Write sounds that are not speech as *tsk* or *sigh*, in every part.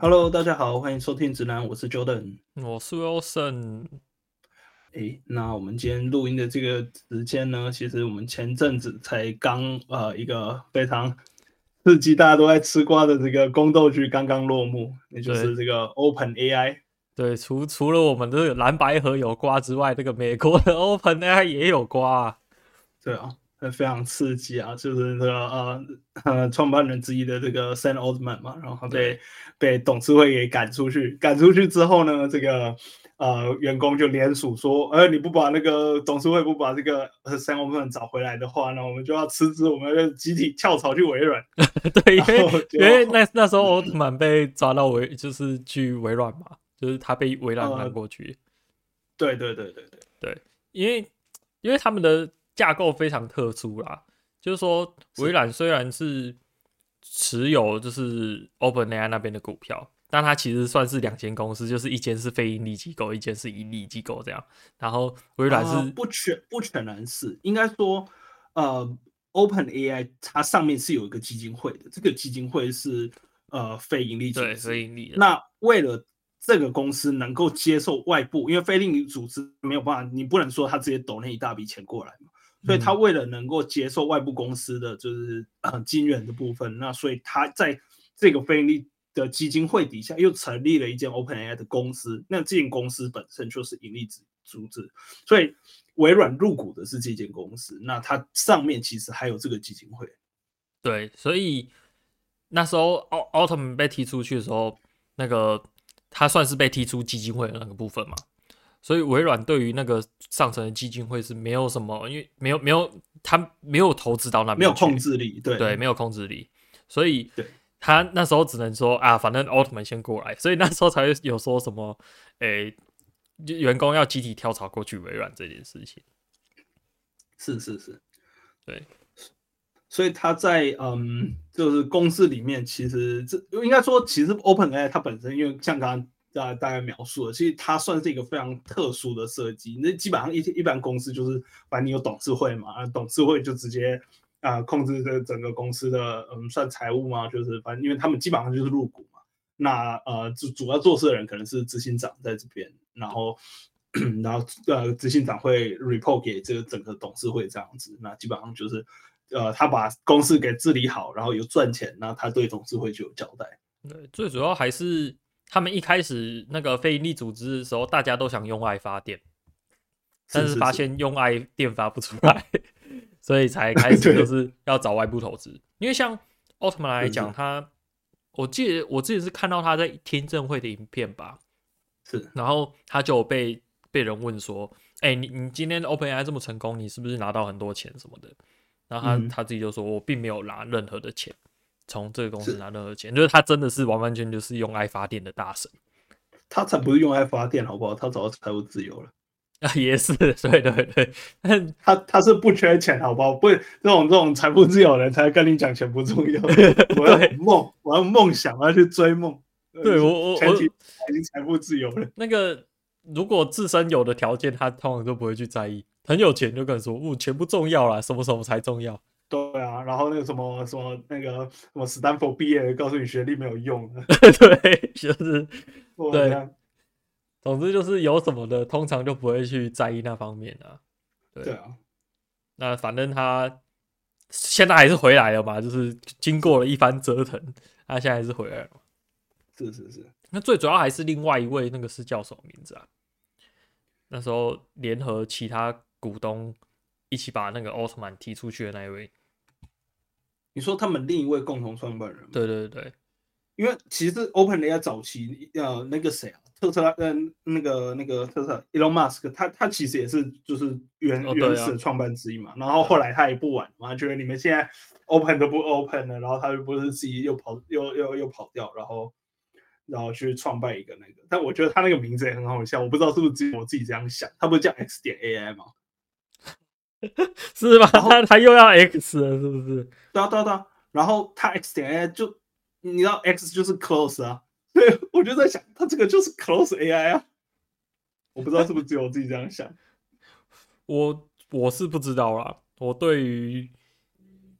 Hello，大家好，欢迎收听直男，我是 Jordan，我是 Wilson。诶，那我们今天录音的这个时间呢，其实我们前阵子才刚呃一个非常刺激，大家都在吃瓜的这个宫斗剧刚刚落幕，也就是这个 Open AI。对，除除了我们这个蓝白盒有瓜之外，这个美国的 Open AI 也有瓜啊。对啊。非常刺激啊！就是这个呃呃，创办人之一的这个 Sam Altman 嘛，然后被被董事会给赶出去。赶出去之后呢，这个呃员工就联署说：“呃，你不把那个董事会不把这个 Sam Altman 找回来的话，那我们就要辞职，我们要集体跳槽去微软。*laughs* ”对，因为因为那那时候奥特曼被抓到微，就是去微软嘛，就是他被微软赶过去。对对对对对对，因为因为他们的。架构非常特殊啦，就是说微软虽然是持有就是 OpenAI 那边的股票，但它其实算是两间公司，就是一间是非盈利机构，一间是盈利机构这样。然后微软是、呃、不全不全然是，应该说呃 OpenAI 它上面是有一个基金会的，这个基金会是呃非盈利组织，对非盈利。那为了这个公司能够接受外部，因为非盈利组织没有办法，你不能说他直接抖那一大笔钱过来嘛。所以他为了能够接受外部公司的就是呃金源的部分，那所以他在这个非盈利的基金会底下又成立了一间 OpenAI 的公司，那这间公司本身就是盈利组组织，所以微软入股的是这间公司，那它上面其实还有这个基金会。对，所以那时候奥奥特曼被踢出去的时候，那个他算是被踢出基金会的那个部分嘛。所以微软对于那个上层的基金会是没有什么，因为没有没有他没有投资到那边，没有控制力，对对，没有控制力，所以对他那时候只能说啊，反正奥特曼先过来，所以那时候才会有说什么，诶，员工要集体跳槽过去微软这件事情。是是是，对，所以他在嗯，就是公司里面，其实这应该说，其实 OpenAI 它本身，因为像刚刚。大大概描述了，其实它算是一个非常特殊的设计。那基本上一一般公司就是，反正你有董事会嘛，董事会就直接啊、控制这整个公司的嗯算财务嘛，就是反正因为他们基本上就是入股嘛。那呃主主要做事的人可能是执行长在这边，然后 *clears throat* 然后呃执行长会 report 给这个整个董事会这样子。那基本上就是呃他把公司给治理好，然后有赚钱，那他对董事会就有交代。对，最主要还是。他们一开始那个非营利组织的时候，大家都想用爱发电，但是发现用爱电发不出来，*laughs* 所以才开始就是要找外部投资。因为像奥特曼来讲，他我记得我之前是看到他在听证会的影片吧，是，然后他就被被人问说：“哎、欸，你你今天 OpenAI 这么成功，你是不是拿到很多钱什么的？”然后他、嗯、他自己就说：“我并没有拿任何的钱。”从这个公司拿任何钱，是就是他真的是完完全全就是用爱发电的大神，*laughs* 他才不是用爱发电，好不好？他早就财务自由了 *laughs* 啊，也是，对对对，*laughs* 他他是不缺钱，好不好？不，这种这种财富自由的人才跟你讲钱不重要，我要梦，我要梦想，我要去追梦。对我我我已经财富自由了。那个如果自身有的条件，他通常都不会去在意。很有钱就跟你说，我钱不重要啦，什么什么才重要。对啊，然后那个什么什么那个什么斯坦福毕业，告诉你学历没有用。*laughs* 对，就是对。样总之就是有什么的，通常就不会去在意那方面啊。对，对啊，那反正他现在还是回来了嘛，就是经过了一番折腾，他现在还是回来了。是是是。那最主要还是另外一位那个是叫什么名字啊？那时候联合其他股东一起把那个奥特曼踢出去的那一位。你说他们另一位共同创办人？对对对，因为其实 OpenAI 早期呃那个谁啊，特斯拉嗯那个那个特斯拉 Elon Musk，他他其实也是就是原、哦啊、原始创办之一嘛。然后后来他也不玩嘛，觉得你们现在 Open 都不 Open 了，然后他就不是自己又跑又又又跑掉，然后然后去创办一个那个。但我觉得他那个名字也很好笑，我不知道是不是只有我自己这样想，他不是叫 X 点 AI 吗？*laughs* 是吧？他他又要 X 了，是不是？对啊，对啊，对啊。然后他 X 点 AI 就，你知道 X 就是 close 啊。对，我就在想，他这个就是 close AI 啊。我不知道是不是只有我自己这样想。*laughs* 我我是不知道啦。我对于，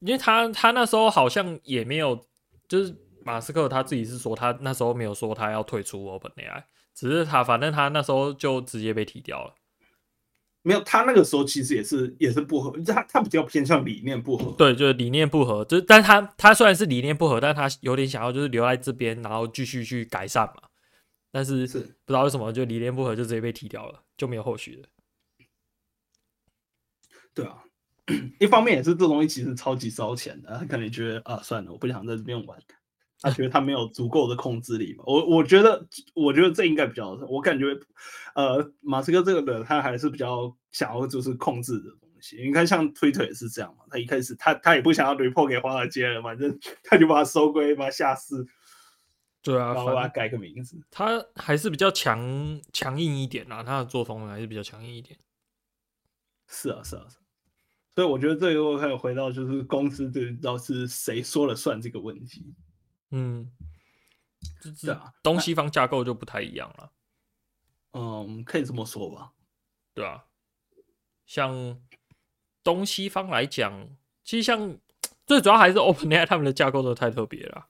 因为他他那时候好像也没有，就是马斯克他自己是说，他那时候没有说他要退出 OpenAI，只是他反正他那时候就直接被踢掉了。没有，他那个时候其实也是也是不合，他他比较偏向理念不合。对，就是理念不合，就是但他他虽然是理念不合，但他有点想要就是留在这边，然后继续去改善嘛。但是是不知道为什么就理念不合，就直接被踢掉了，就没有后续了。对啊，*coughs* 一方面也是这东西其实超级烧钱的，他可能觉得啊，算了，我不想在这边玩。他觉得他没有足够的控制力嘛？我我觉得，我觉得这应该比较，我感觉，呃，马斯克这个人他还是比较想要就是控制的东西。你看，像推特也是这样嘛，他一开始他他也不想要 report 给华尔街了，反正 *laughs* 他就把它收归，把它下市。对啊，然后把它改个名字。他还是比较强强硬一点啊，他的作风还是比较强硬一点。是啊，是啊，是啊。所以我觉得这个还有回到就是公司对到是谁说了算这个问题。嗯，是啊，东西方架构就不太一样了。嗯，可以这么说吧。对啊，像东西方来讲，其实像 *tsk* 最主要还是 OpenAI 他们的架构都太特别了。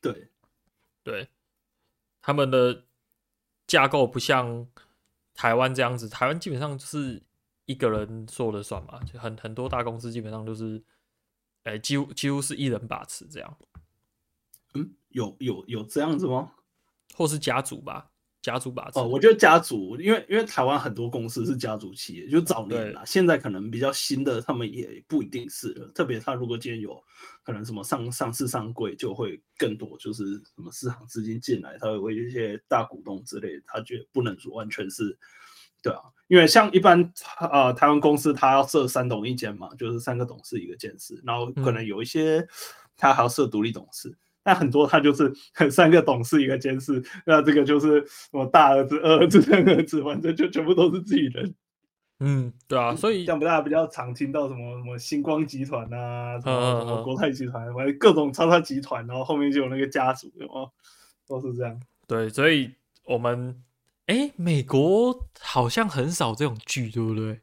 对，对，他们的架构不像台湾这样子，台湾基本上就是一个人说了算嘛，就很很多大公司基本上都是，哎、欸，几乎几乎是一人把持这样。嗯，有有有这样子吗？或是家族吧，家族把持。哦，我觉得家族，因为因为台湾很多公司是家族企业，就早年啦，现在可能比较新的，他们也不一定是了。特别他如果今天有可能什么上上市上柜，就会更多，就是什么市场资金进来，他会为一些大股东之类，他觉得不能说完全是，对啊，因为像一般呃台湾公司，他要设三董一监嘛，就是三个董事一个监事，然后可能有一些他还要设独立董事。嗯但很多他就是三个董事一个监事，那这个就是什么大儿子、二儿子、三儿子，反正就全部都是自己人。嗯，对啊，所以像不大家比较常听到什么什么星光集团啊，什么什么国泰集团，反正各种超大集团，然后后面就有那个家族，哦，都是这样。对，所以我们哎，美国好像很少这种剧，对不对？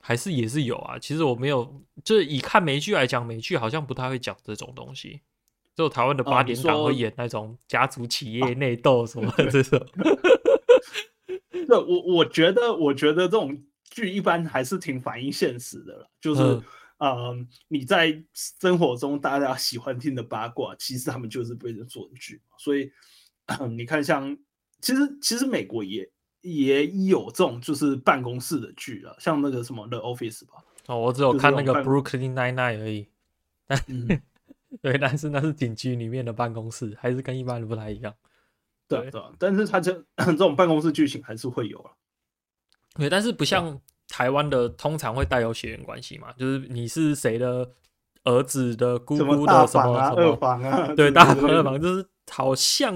还是也是有啊。其实我没有，就是以看美剧来讲，美剧好像不太会讲这种东西。就台湾的八点档会演那种家族企业内斗什么 *laughs* 的这种，*laughs* 对，我我觉得，我觉得这种剧一般还是挺反映现实的了。就是，嗯、呃，你在生活中大家喜欢听的八卦，其实他们就是被人做的剧。所以，*clears throat* 你看，像其实其实美国也也有这种就是办公室的剧啊，像那个什么 The Office 吧。哦，我只有看那个 Brooklyn Nine-Nine 而已。*laughs* 嗯对，但是那是警局里面的办公室，还是跟一般的不太一样。对对，对，但是他这 *clears throat* 这种办公室剧情还是会有啊。对，但是不像台湾的，通常会带有血缘关系嘛，就是你是谁的儿子的姑姑的什么什么二房啊？对，大房二房就是好像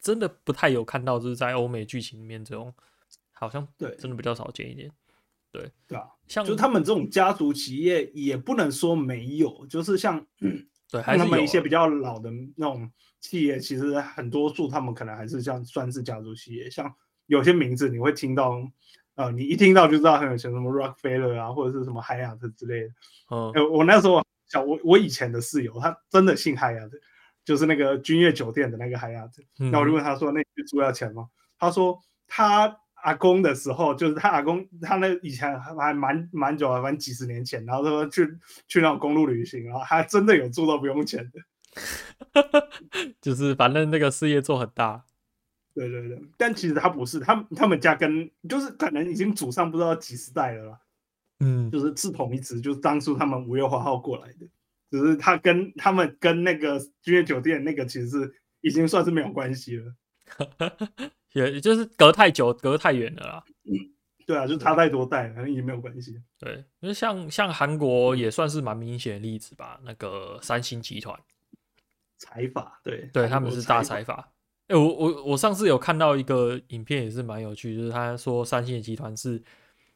真的不太有看到，就是在欧美剧情里面这种，好像对，真的比较少见一点。对对啊，像就他们这种家族企业也不能说没有，就是像嗯。对，还是他们一些比较老的那种企业，其实很多数他们可能还是像算是家族企业。像有些名字你会听到，呃，你一听到就知道很有钱，什么 Rockefeller 啊，或者是什么 Hyatt 之类的。嗯，呃、我那时候小我我以前的室友，他真的姓 Hyatt，就是那个君悦酒店的那个 Hyatt。那我就问他说：“那你住要钱吗？”他说他。阿公的时候，就是他阿公，他那以前还蛮蛮久啊，反正几十年前，然后他说去去那种公路旅行，然后还真的有住到不用钱的，*laughs* 就是反正那个事业做很大，对对对，但其实他不是，他他们家跟就是可能已经祖上不知道几十代了啦，嗯，就是是同一支，就是当初他们五月花号过来的，只是他跟他们跟那个君悦酒店那个其实是已经算是没有关系了。*laughs* 也就是隔太久，隔太远了啦。嗯，对啊，就差太多代了，可能也没有关系。对，因为像像韩国也算是蛮明显的例子吧。那个三星集团，财阀，对，对，他们是大财阀。哎、欸，我我我上次有看到一个影片，也是蛮有趣，就是他说三星集团是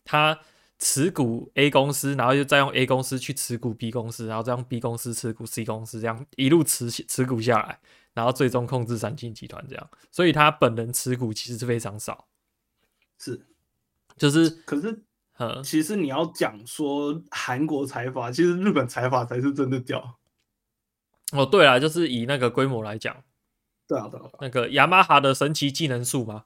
他持股 A 公司，然后又再用 A 公司去持股 B 公司，然后再用 B 公司持股 C 公司，这样一路持持股下来。然后最终控制三星集团这样，所以他本人持股其实是非常少，是，就是，可是，呃，其实你要讲说韩国财阀，其实日本财阀才是真的屌，哦，对啊，就是以那个规模来讲，对啊，对啊，那个雅马哈的神奇技能树嘛，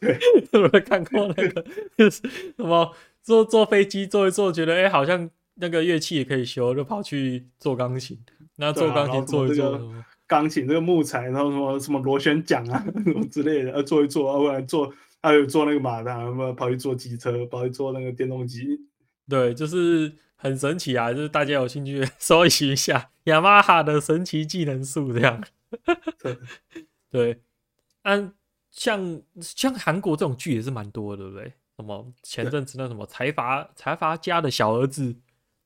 对，*laughs* 有没有看过那个？*laughs* 就是什么坐坐飞机坐一坐，觉得哎、欸，好像那个乐器也可以修，就跑去做钢琴。那做钢琴做一做，钢琴这个木材，然后什么什么螺旋桨啊 *laughs* 什么之类的，呃，做一做，啊，不然做还有做那个马达，什么跑去做机车，跑去做那个电动机，对，就是很神奇啊！就是大家有兴趣 *laughs* 搜一下雅马哈的神奇技能树这样。*laughs* 对，嗯像像韩国这种剧也是蛮多的，对不对？什么前阵子那什么财阀财阀家的小儿子，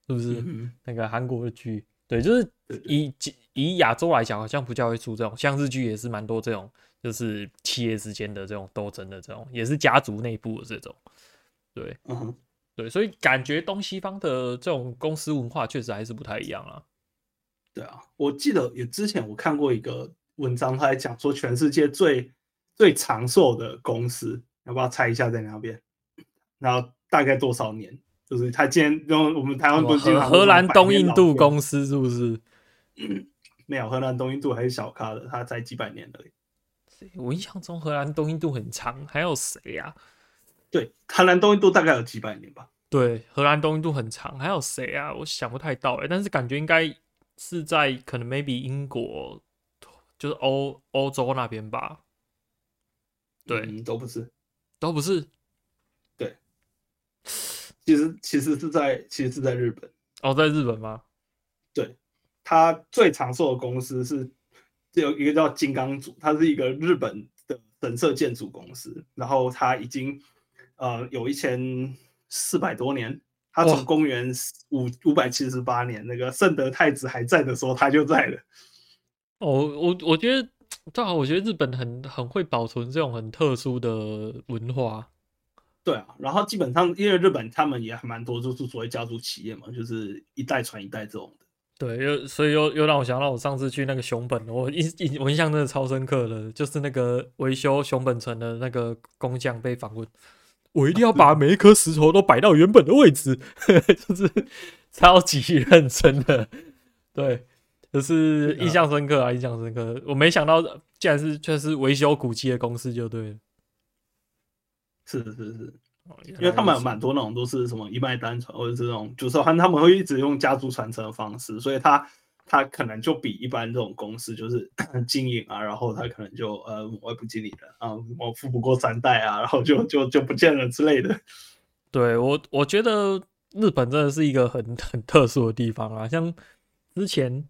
是不是、嗯、那个韩国的剧？对，就是以以亚洲来讲，好像不叫会出这种，像日剧也是蛮多这种，就是企业之间的这种斗争的这种，也是家族内部的这种。对，嗯，对，所以感觉东西方的这种公司文化确实还是不太一样啊。对啊，我记得也之前我看过一个文章，他在讲说全世界最最长寿的公司，要不要猜一下在哪边？然后大概多少年？就是他今天用我们台湾不是荷兰东印度公司是不是？*laughs* 没有，荷兰东印度还是小咖的，他才几百年而已。我印象中荷兰东印度很长，还有谁呀？对，荷兰东印度大概有几百年吧。对，荷兰东印度很长，还有谁啊？我想不太到哎，但是感觉应该是在可能 maybe 英国，就是欧欧洲那边吧。对、嗯，都不是，都不是。对其实其实是在其实是在日本哦，在日本吗？对，它最长寿的公司是有一个叫金刚组，它是一个日本的神社建筑公司，然后它已经呃有一千四百多年，它从公元五五百七十八年那个圣德太子还在的时候，它就在了。哦，我我觉得正好，我觉得日本很很会保存这种很特殊的文化。对啊，然后基本上因为日本他们也还蛮多，就是所谓家族企业嘛，就是一代传一代这种的。对，又所以又又让我想到我上次去那个熊本，我印印我印象真的超深刻的，就是那个维修熊本城的那个工匠被访问，我一定要把每一颗石头都摆到原本的位置，*laughs* 就是超级认真的。对，就是印象深刻啊，印象深刻。我没想到竟然是却是维修古迹的公司就对了。是是是，因为他们有蛮多那种都是什么一脉单传，或者这种就是说他们会一直用家族传承的方式，所以他他可能就比一般这种公司就是 *coughs* 经营啊，然后他可能就呃外部经理人啊，我富不过三代啊，然后就 *laughs* 就就不见了之类的。对我我觉得日本真的是一个很很特殊的地方啊，像之前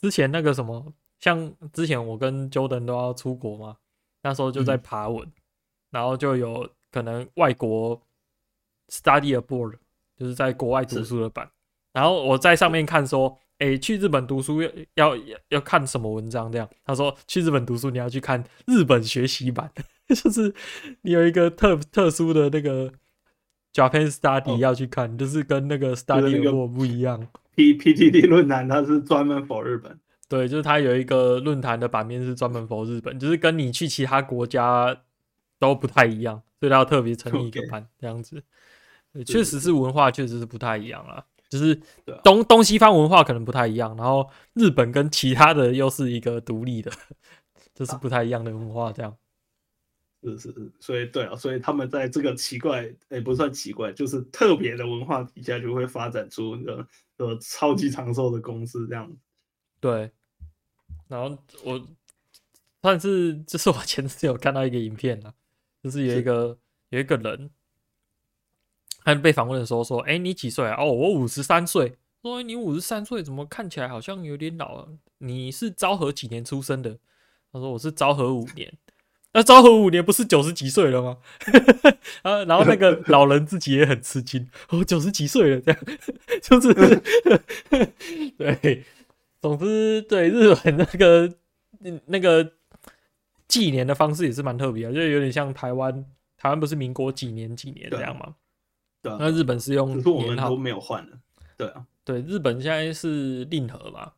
之前那个什么，像之前我跟 Jordan 都要出国嘛，那时候就在爬文，嗯、然后就有。可能外国 study abroad 就是在国外读书的版，然后我在上面看说，诶、欸，去日本读书要要要看什么文章？这样他说去日本读书你要去看日本学习版，*laughs* 就是你有一个特特殊的那个 Japan study 要去看，哦、就是跟那个 study abroad 不一样。P P T T 论坛它是专门 for 日本，对，就是它有一个论坛的版面是专门 for 日本，就是跟你去其他国家都不太一样。所以他要特别成立一个 *laughs* 班这样子，确实是文化确实是不太一样啦。就是东东西方文化可能不太一样，然后日本跟其他的又是一个独立的，就是不太一样的文化这样。是是是，所以对啊，所以他们在这个奇怪，也、欸、不算奇怪，就是特别的文化底下，就会发展出一个呃超级长寿的公司这样。*laughs* 对，然后我算是就是我前次有看到一个影片啊。就是有一个有一个人，他被访问的时候说：“哎、欸，你几岁啊？哦，我五十三岁。说、欸、你五十三岁，怎么看起来好像有点老啊？你是昭和几年出生的？”他说：“我是昭和五年。那昭和五年不是九十几岁了吗？” *laughs* 啊，然后那个老人自己也很吃惊：“哦，九十几岁了，这样 *laughs* 就是 *laughs* 对。总之，对日本那个那个。”纪年的方式也是蛮特别的，就有点像台湾，台湾不是民国几年几年这样吗？对啊。那日本是用年号，可是我们都没有换的。对啊，对，日本现在是令和嘛。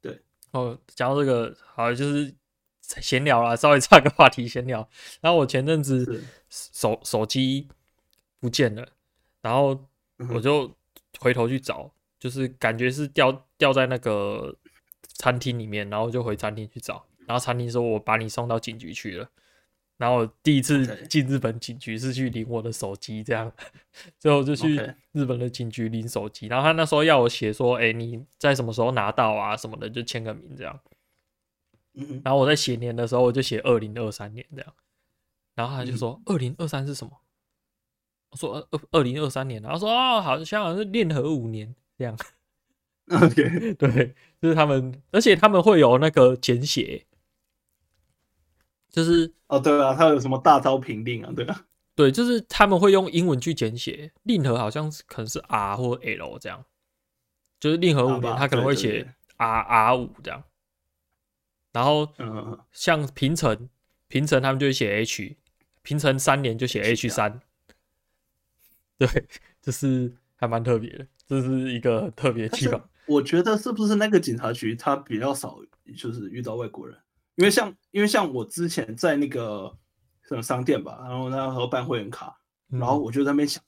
对。哦，讲到这个，好，就是闲聊啦，稍微岔个话题闲聊。然后我前阵子手手机不见了，然后我就回头去找，就是感觉是掉掉在那个餐厅里面，然后就回餐厅去找，然后餐厅说我把你送到警局去了。然后我第一次进日本警局是去领我的手机，这样，*laughs* 最后就去日本的警局领手机。然后他那时候要我写说，哎，你在什么时候拿到啊什么的，就签个名这样。然后我在写年的时候，我就写二零二三年这样。然后他就说二零二三是什么？我说二二零二三年。然后说哦，好像好像是令和五年这样。OK，*laughs* 对，就是他们，而且他们会有那个简写。就是哦，对啊，他有什么大招评定啊？对啊，对，就是他们会用英文去简写，令和好像是可能是 R 或 L 这样，就是令和五年，他可能会写 R R 五这样，然后像平成，平成他们就会写 H，平成三年就写 H 三，*laughs* 对，就是还蛮特别的，这是一个特别的地方。我觉得是不是那个警察局他比较少，就是遇到外国人？因为像，因为像我之前在那个什么商店吧，然后那时候办会员卡，然后我就在那边想，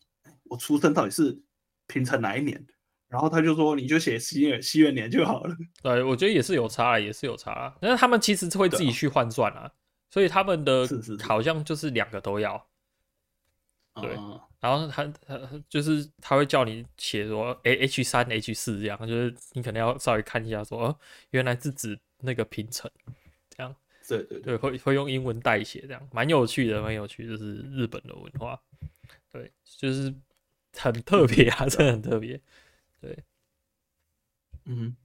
我出生到底是平成哪一年？然后他就说，你就写西元西元年就好了。对，我觉得也是有差，也是有差。但是他们其实会自己去换算啊，所以他们的好像就是两个都要。对，然后他他就是他会叫你写说，哎，H 三 H 四这样，就是你可能要稍微看一下说，哦，原来是指那个平成。这样，对对对，会会用英文代写，这样蛮有趣的，蛮有趣，就是日本的文化，对，就是很特别啊，真的很特别，对，嗯，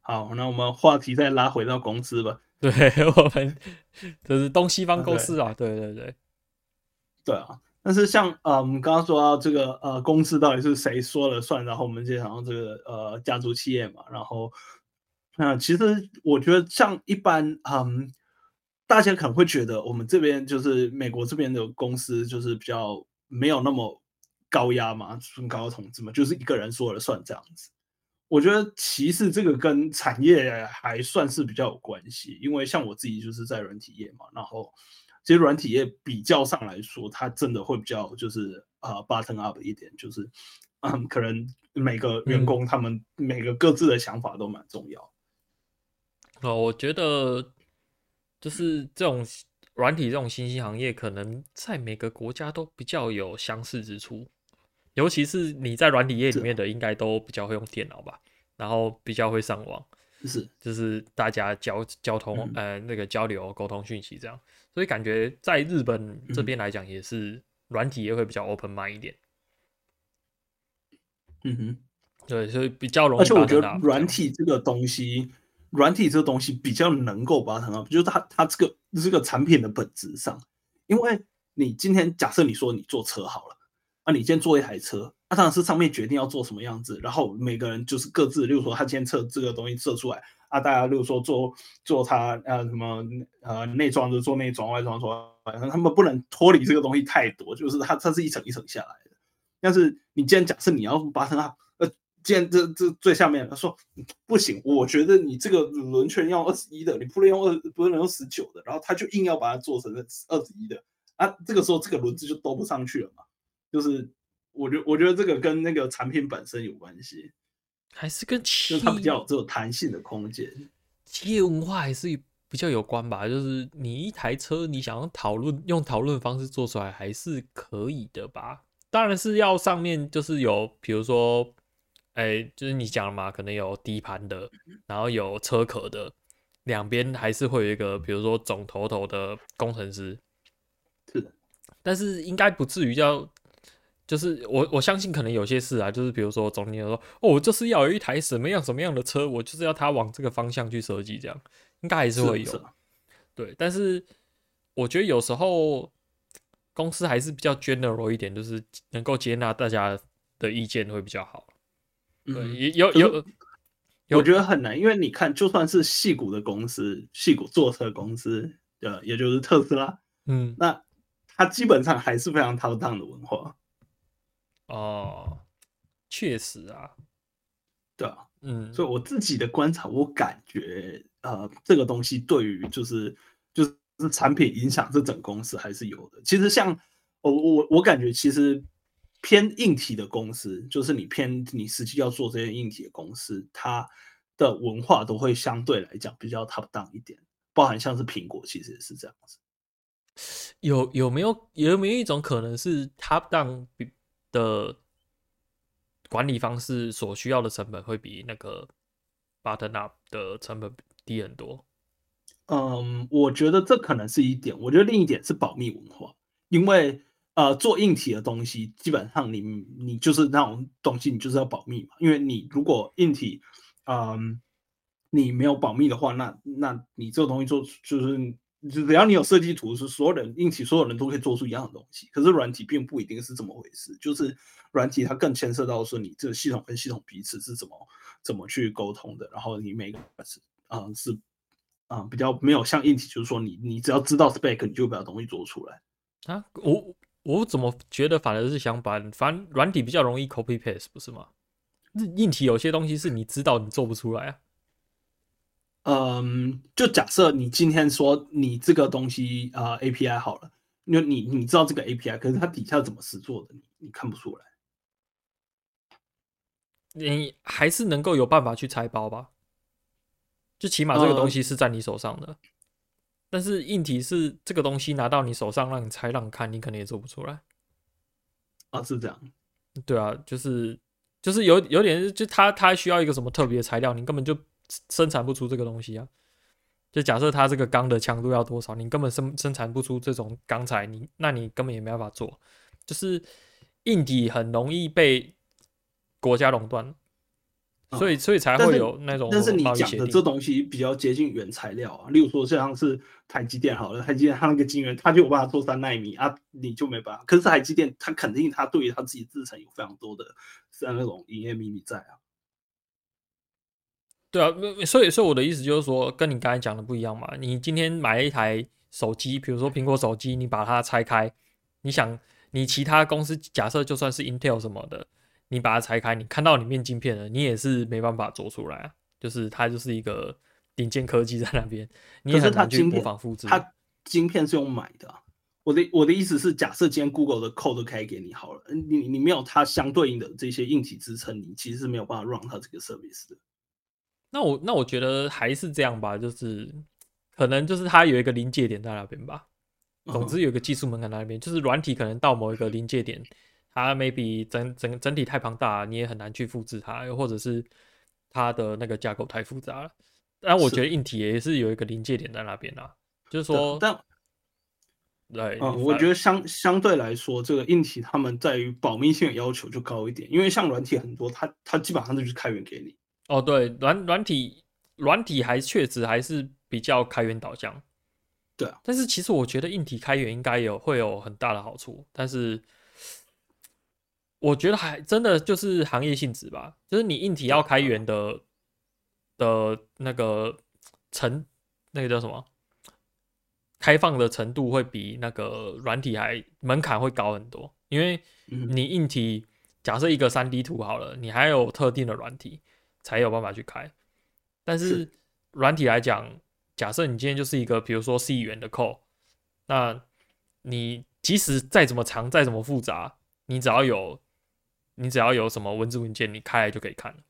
好，那我们话题再拉回到公司吧，对，*laughs* 我们就是东西方公司啊，对。对对，对。啊，但是像呃，我们刚刚说到这个呃，公司到底是谁说了算，然后我们介绍到这个呃家族企业嘛，然后。那其实我觉得，像一般，嗯，大家可能会觉得我们这边就是美国这边的公司，就是比较没有那么高压嘛，很高的统治嘛，就是一个人说了算这样子。我觉得其实这个跟产业还算是比较有关系，因为像我自己就是在软体业嘛，然后其实软体业比较上来说，它真的会比较就是啊、呃、button up 一点，就是嗯，可能每个员工他们每个各自的想法都蛮重要。哦，我觉得就是这种软体这种新兴行业，可能在每个国家都比较有相似之处。尤其是你在软体业里面的，应该都比较会用电脑吧，然后比较会上网，是就是大家交交通呃那个交流沟通讯息这样。所以感觉在日本这边来讲，也是软体业会比较 open mind 一点。嗯哼，对，所以比较容易。而且我觉得软体这个东西。软体这个东西比较能够把它，就是它它这个这个产品的本质上，因为你今天假设你说你做车好了，啊，你今天做一台车，那、啊、当然是上面决定要做什么样子，然后每个人就是各自，例如说他今天测这个东西测出来，啊，大家例如说做做它呃什么呃内装就做内装，外装做外装，他们不能脱离这个东西太多，就是它它是一层一层下来的。但是你今天假设你要把它见这这最下面，他说不行，我觉得你这个轮圈要二十一的，你不能用二，不能用十九的，然后他就硬要把它做成二十一的，啊，这个时候这个轮子就兜不上去了嘛。就是我觉我觉得这个跟那个产品本身有关系，还是跟企业就是它比较有这种弹性的空间，企业文化还是比较有关吧。就是你一台车，你想要讨论用讨论方式做出来，还是可以的吧？当然是要上面就是有，比如说。哎、欸，就是你讲了嘛，可能有底盘的，然后有车壳的，两边还是会有一个，比如说总头头的工程师。是的，但是应该不至于要，就是我我相信可能有些事啊，就是比如说总经理说，哦，我就是要有一台什么样什么样的车，我就是要它往这个方向去设计，这样应该还是会有。对，但是我觉得有时候公司还是比较 general 一点，就是能够接纳大家的意见会比较好。对，也有有，我觉得很难，因为你看，就算是细股的公司，细股坐车公司，呃，也就是特斯拉，嗯，那它基本上还是非常 top down 的文化。哦，确实啊，对啊，嗯，所以我自己的观察，我感觉，呃，这个东西对于就是就是产品影响这整公司还是有的。其实像我我我感觉其实。偏硬体的公司，就是你偏你实际要做这些硬体的公司，它的文化都会相对来讲比较 top down 一点，包含像是苹果其实也是这样子。有有没有有没有一种可能是 top down 的管理方式所需要的成本会比那个 button up 的成本低很多？嗯，我觉得这可能是一点。我觉得另一点是保密文化，因为呃，做硬体的东西，基本上你你就是那种东西，你就是要保密嘛。因为你如果硬体，嗯，你没有保密的话，那那你这个东西做就是。只要你有设计图，是所有人硬体所有人都可以做出一样的东西。可是软体并不一定是这么回事，就是软体它更牵涉到说你这个系统跟系统彼此是怎么怎么去沟通的。然后你每个是啊、是啊、比较没有像硬体，就是说你你只要知道 spec，你就把东西做出来啊。我我怎么觉得反而是相反，反正软体比较容易 copy paste 不是吗？硬体有些东西是你知道你做不出来啊。嗯，就假设你今天说你这个东西啊、呃、API 好了，因为你你知道这个 API，可是它底下怎么实做的，你你看不出来。你还是能够有办法去拆包吧？就起码这个东西是在你手上的。呃、但是硬体是这个东西拿到你手上让你拆让你看，你可能也做不出来。啊，是这样。对啊，就是就是有有点，就它它需要一个什么特别的材料，你根本就。生产不出这个东西啊！就假设它这个钢的强度要多少，你根本生生产不出这种钢材，你那你根本也没办法做。就是硬体很容易被国家垄断，所以所以才会有那种。但是你讲的这东西比较接近原材料啊，例如说像是台积电好了，台积电它那个晶圆，它就有办法做三纳米啊，你就没办法。可是台积电它肯定它对于它自己制程有非常多的像那种营业秘密在啊。对啊，所以所以我的意思就是说，跟你刚才讲的不一样嘛。你今天买一台手机，比如说苹果手机，你把它拆开，你想你其他公司假设就算是 Intel 什么的，你把它拆开，你看到里面晶片了，你也是没办法做出来啊。就是它就是一个顶尖科技在那边，你也很难去模仿复制。它晶片是用买的啊。我的我的意思是，假设今天 Google 的 code 都开给你好了，你你没有它相对应的这些硬体支撑，你其实是没有办法 run 它这个 service 的。那我那我觉得还是这样吧，就是可能就是它有一个临界点在那边吧。总之有一个技术门槛在那边，就是软体可能到某一个临界点，它 maybe 整整整体太庞大，你也很难去复制它，又或者是它的那个架构太复杂了。但我觉得硬体也是有一个临界点在那边啦，就是说，但对，嗯，我觉得相相对来说，这个硬体他们在于保密性的要求就高一点，因为像软体很多，它它基本上就是开源给你。哦，对，软软体软体还确实还是比较开源导向，对啊。但是其实我觉得硬体开源应该有会有很大的好处，但是我觉得还真的就是行业性质吧，就是你硬体要开源的的那个程，那个叫什么？开放的程度会比那个软体还门槛会高很多，因为你硬体假设一个三 D 图好了，你还有特定的软体。才有办法去开，但是软体来讲，假设你今天就是一个，比如说 C 语言的 code，那你即使再怎么长，再怎么复杂，你只要有，你只要有什么文字文件，你开来就可以看了。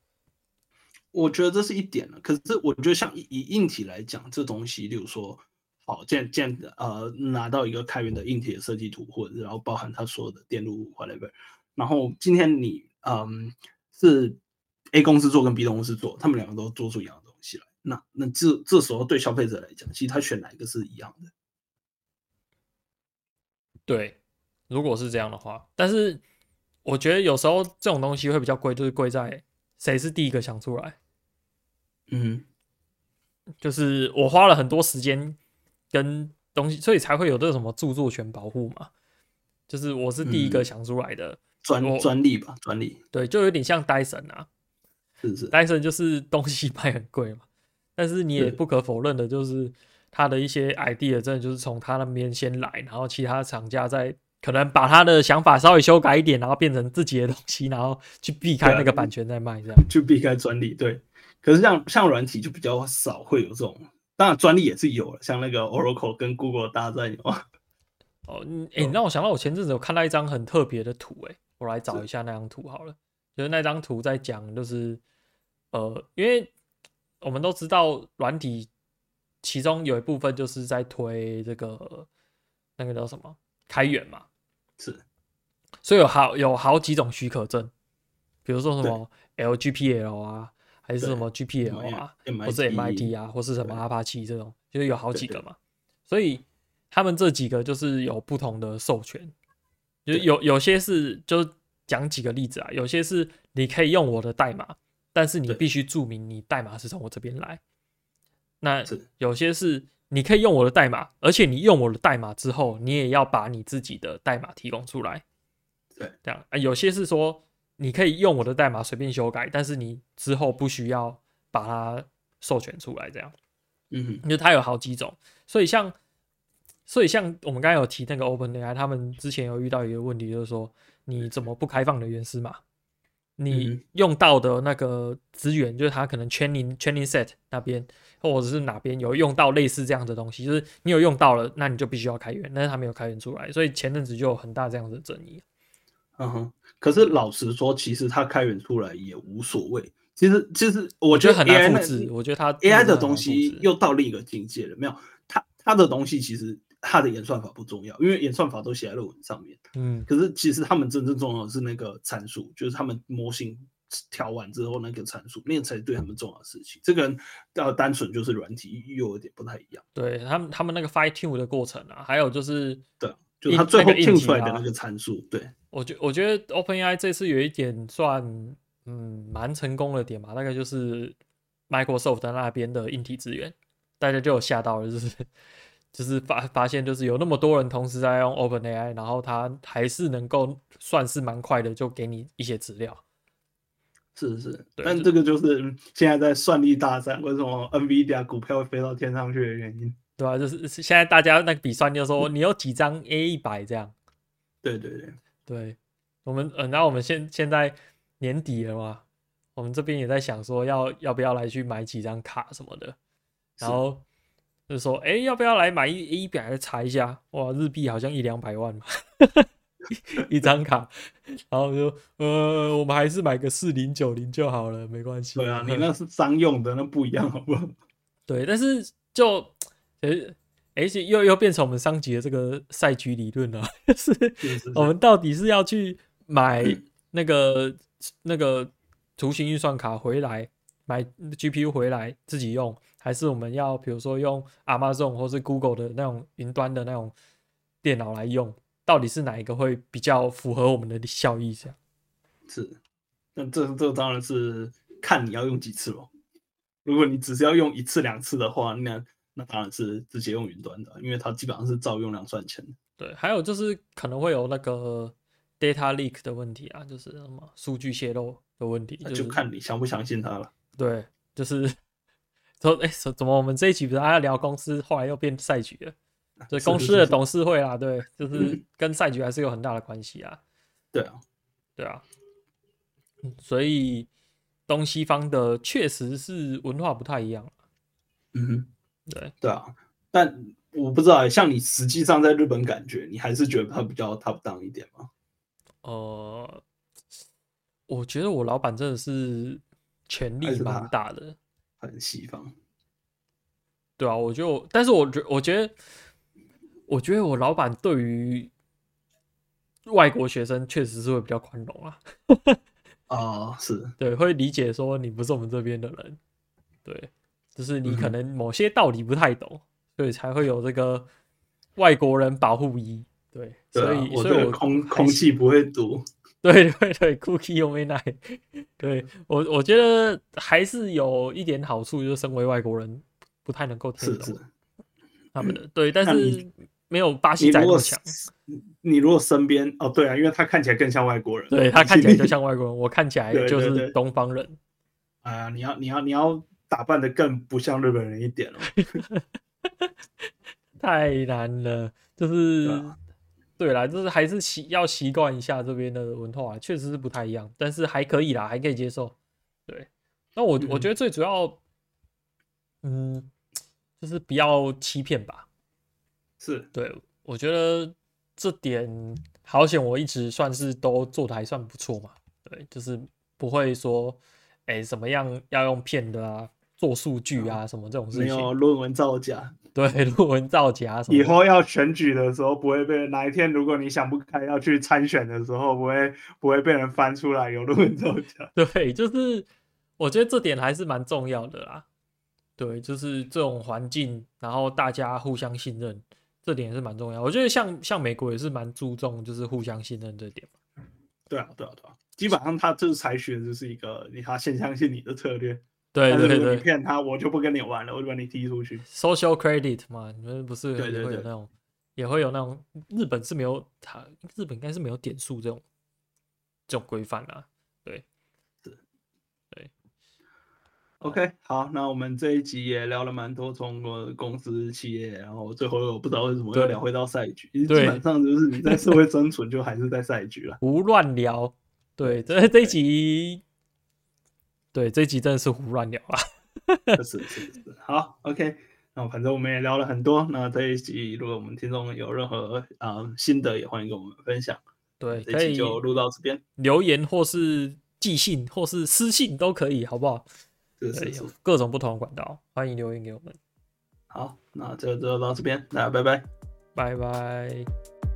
我觉得这是一点了，可是我觉得像以硬体来讲，这东西，例如说，好，建建呃拿到一个开源的硬体的设计图，或者然后包含它所有的电路 whatever，然后今天你嗯是。A 公司做跟 B 公司做，他们两个都做出一样的东西来。那那这这时候对消费者来讲，其实他选哪一个是一样的？对，如果是这样的话，但是我觉得有时候这种东西会比较贵，就是贵在谁是第一个想出来。嗯，就是我花了很多时间跟东西，所以才会有这个什么著作权保护嘛。就是我是第一个想出来的专专利吧，专利。对，就有点像 Dyson 啊。是是，戴森就是东西卖很贵嘛，但是你也不可否认的，就是他的一些 idea 真的就是从他那边先来，然后其他厂家再可能把他的想法稍微修改一点，然后变成自己的东西，然后去避开那个版权再卖，这样 *laughs* 去避开专利。对，可是像像软体就比较少会有这种，当然专利也是有了，像那个 Oracle 跟 Google 大战有啊。哦，哎、欸，让我想到我前阵子有看到一张很特别的图，哎，我来找一下那张图好了，就是那张图在讲就是。呃，因为我们都知道软体，其中有一部分就是在推这个那个叫什么开源嘛，是，所以有好有好几种许可证，比如说什么 LGPL 啊，还是什么 GPL 啊，或是 MIT 啊，或是什么阿帕奇这种，就是有好几个嘛，所以他们这几个就是有不同的授权，就有有些是就讲几个例子啊，有些是你可以用我的代码。但是你必须注明你代码是从我这边来。那有些是你可以用我的代码，而且你用我的代码之后，你也要把你自己的代码提供出来。对，这样啊。有些是说你可以用我的代码随便修改，但是你之后不需要把它授权出来。这样，嗯哼，因为它有好几种。所以像，所以像我们刚才有提那个 OpenAI，他们之前有遇到一个问题，就是说你怎么不开放的原始码？你用到的那个资源，就是它可能 training training set 那边，或者是哪边有用到类似这样的东西，就是你有用到了，那你就必须要开源，但是它没有开源出来，所以前阵子就有很大这样的争议。嗯哼，可是老实说，其实它开源出来也无所谓。其实，其实我觉得很难复制。我觉得它 AI 的东西又到另一个境界了，没有它它的东西其实。它的演算法不重要，因为演算法都写在论文上面。嗯，可是其实他们真正重要的是那个参数，就是他们模型调完之后那个参数，那个才是对他们重要的事情。这个要单纯就是软体又有点不太一样。对他们，他们那个 fine tune 的过程啊，还有就是对，就他最后 tune 出来的那个参数。对，我觉我觉得 OpenAI 这次有一点算嗯蛮成功的点嘛，大概就是 Microsoft 那边的硬体资源，大家就有吓到了，就是。就是发发现，就是有那么多人同时在用 OpenAI，然后它还是能够算是蛮快的，就给你一些资料。是是，对但这个就是现在在算力大战，为什么 NVIDIA 股票会飞到天上去的原因，对吧、啊？就是现在大家那个比算，就说你有几张 A 一百这样。对对对对，我们呃，那我们现现在年底了嘛，我们这边也在想说要要不要来去买几张卡什么的，然后。就说，哎、欸，要不要来买一一百来查一下？哇，日币好像一两百万嘛，*laughs* 一张卡。然后就，呃，我们还是买个四零九零就好了，没关系。对啊，你那是商用的，那不一样，好不好？*laughs* 对，但是就，呃、欸，而且又又变成我们上集的这个赛局理论了，*laughs* 就是我们到底是要去买 *coughs* 那个那个图形运算卡回来，买 GPU 回来自己用。还是我们要比如说用 Amazon 或是 Google 的那种云端的那种电脑来用，到底是哪一个会比较符合我们的效益？这样是，那这这当然是看你要用几次咯。如果你只是要用一次两次的话，那那当然是直接用云端的，因为它基本上是照用量算钱。对，还有就是可能会有那个 data leak 的问题啊，就是什么数据泄露的问题，就看你相不相信它了。对，就是。说哎，怎么我们这一集不是还要聊公司，后来又变赛局了？对，公司的董事会啦，对，就是跟赛局还是有很大的关系啊。对啊，对啊，所以东西方的确实是文化不太一样。嗯哼，对对啊，但我不知道，像你实际上在日本感觉，你还是觉得他比较 top down 一点吗？呃，我觉得我老板真的是权力蛮大的。很西方，对啊，我就，但是我觉，我觉得，我觉得我老板对于外国学生确实是会比较宽容啊。啊、呃，是 *laughs* 对，会理解说你不是我们这边的人，对，就是你可能某些道理不太懂，嗯、所以才会有这个外国人保护衣。对，对啊、所以，我所以我空空气不会堵。对对对，cookie 又没奶。对我，我觉得还是有一点好处，就是身为外国人不太能够听懂他们的。对，但是没有巴西仔那么强。你如果身边哦，对啊，因为他看起来更像外国人。对，他看起来就像外国人，我看起来就是东方人。啊，你要你要你要打扮的更不像日本人一点哦。*laughs* 太难了，就是。对啦，就是还是习要习惯一下这边的文化，确实是不太一样，但是还可以啦，还可以接受。对，那我我觉得最主要，嗯，就是不要欺骗吧。是，对，我觉得这点好险，我一直算是都做的还算不错嘛。对，就是不会说，哎，怎么样要用骗的啊，做数据啊什么这种事情，没有论文造假，*laughs* 对，论文造假什么，以后要选举的时候不会被哪一天，如果你想不开要去参选的时候，不会不会被人翻出来有论文造假。*laughs* 对，就是我觉得这点还是蛮重要的啦。对，就是这种环境，然后大家互相信任，这点也是蛮重要。我觉得像像美国也是蛮注重就是互相信任这点。对啊，对啊，对啊，基本上他就是采取的就是一个你他先相信你的策略。对对对，对，你骗他，我就不跟你玩了，我就把你踢出去。Social credit 嘛，你们不是也会有那种，也会有那种日本是没有，他日本应该是没有点数这种这种规范啊。对，是，对。OK，好，那我们这一集也聊了蛮多，从公司、企业，然后最后我不知道为什么又聊回到赛局，基本上就是你在社会生存就还是在赛局了，胡乱聊。对，这这一集。对，这一集真的是胡乱聊啊！*laughs* 是是是，好，OK，那反正我们也聊了很多。那这一集，如果我们听众有任何啊、呃、心得，也欢迎跟我们分享。对，这一集就录到这边，留言或是寄信或是私信都可以，好不好？是是是，各种不同的管道，欢迎留言给我们。好，那就就到这边，大家拜拜，拜拜。